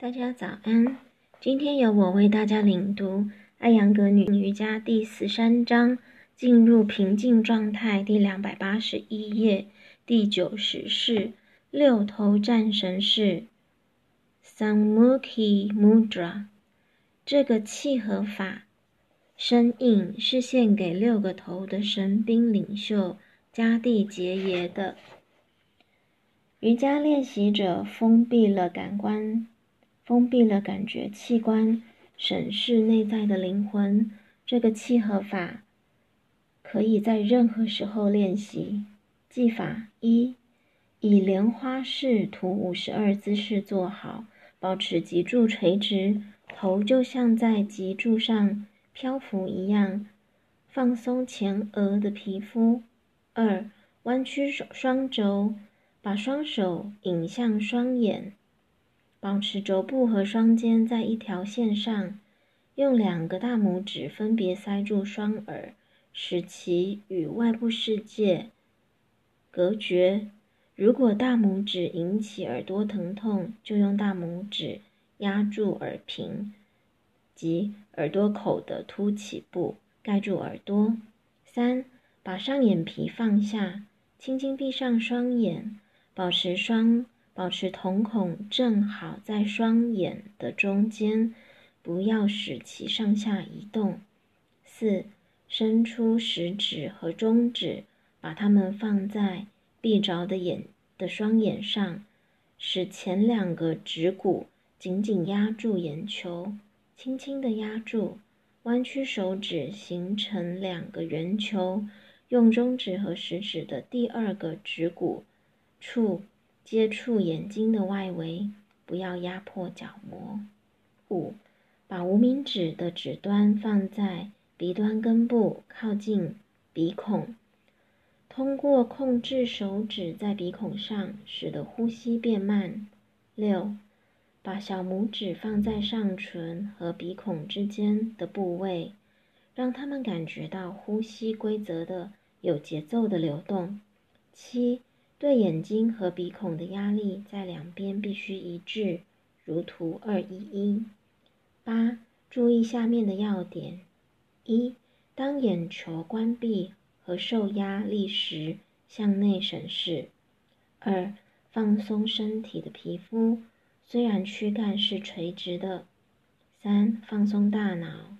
大家早安，今天由我为大家领读《艾扬格女瑜伽》第十三章，进入平静状态，第两百八十一页，第九十式六头战神式 （Samukhi Mudra）。这个契合法身印是献给六个头的神兵领袖迦蒂杰耶的。瑜伽练习者封闭了感官。封闭了感觉器官，审视内在的灵魂。这个契合法可以在任何时候练习。技法一：以莲花式图五十二姿势坐好，保持脊柱垂直，头就像在脊柱上漂浮一样，放松前额的皮肤。二：弯曲手双肘，把双手引向双眼。保持肘部和双肩在一条线上，用两个大拇指分别塞住双耳，使其与外部世界隔绝。如果大拇指引起耳朵疼痛，就用大拇指压住耳屏及耳朵口的凸起部，盖住耳朵。三，把上眼皮放下，轻轻闭上双眼，保持双。保持瞳孔正好在双眼的中间，不要使其上下移动。四，伸出食指和中指，把它们放在闭着的眼的双眼上，使前两个指骨紧紧压住眼球，轻轻地压住。弯曲手指形成两个圆球，用中指和食指的第二个指骨处。接触眼睛的外围，不要压迫角膜。五，把无名指的指端放在鼻端根部，靠近鼻孔，通过控制手指在鼻孔上，使得呼吸变慢。六，把小拇指放在上唇和鼻孔之间的部位，让他们感觉到呼吸规则的、有节奏的流动。七。对眼睛和鼻孔的压力在两边必须一致，如图二一一。八，注意下面的要点：一，当眼球关闭和受压力时，向内审视；二，放松身体的皮肤，虽然躯干是垂直的；三，放松大脑。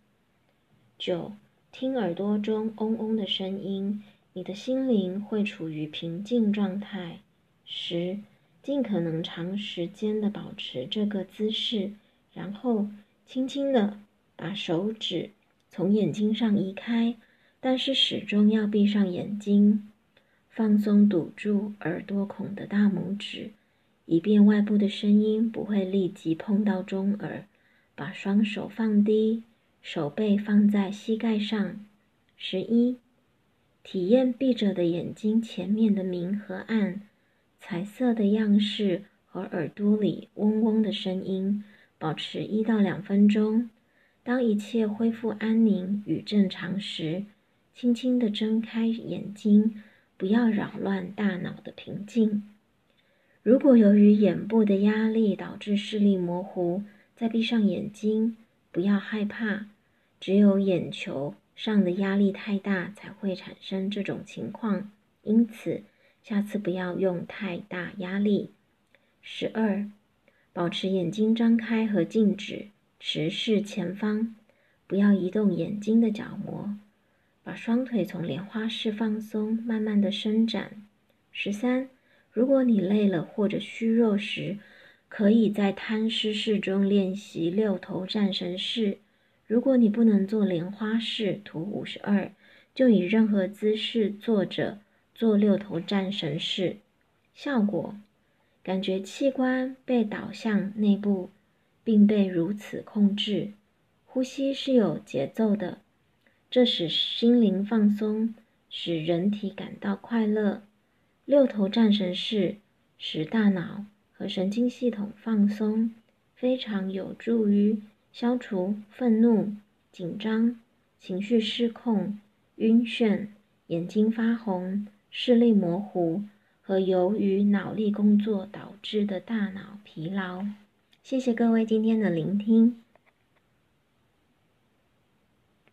九，听耳朵中嗡嗡的声音。你的心灵会处于平静状态。十，尽可能长时间的保持这个姿势，然后轻轻的把手指从眼睛上移开，但是始终要闭上眼睛，放松堵住耳朵孔的大拇指，以便外部的声音不会立即碰到中耳。把双手放低，手背放在膝盖上。十一。体验闭着的眼睛前面的明和暗，彩色的样式和耳朵里嗡嗡的声音，保持一到两分钟。当一切恢复安宁与正常时，轻轻地睁开眼睛，不要扰乱大脑的平静。如果由于眼部的压力导致视力模糊，再闭上眼睛，不要害怕，只有眼球。上的压力太大才会产生这种情况，因此下次不要用太大压力。十二，保持眼睛张开和静止，直视前方，不要移动眼睛的角膜。把双腿从莲花式放松，慢慢的伸展。十三，如果你累了或者虚弱时，可以在摊尸式中练习六头战神式。如果你不能做莲花式图五十二，就以任何姿势坐着做六头战神式。效果：感觉器官被导向内部，并被如此控制。呼吸是有节奏的，这使心灵放松，使人体感到快乐。六头战神式使大脑和神经系统放松，非常有助于。消除愤怒、紧张、情绪失控、晕眩、眼睛发红、视力模糊和由于脑力工作导致的大脑疲劳。谢谢各位今天的聆听。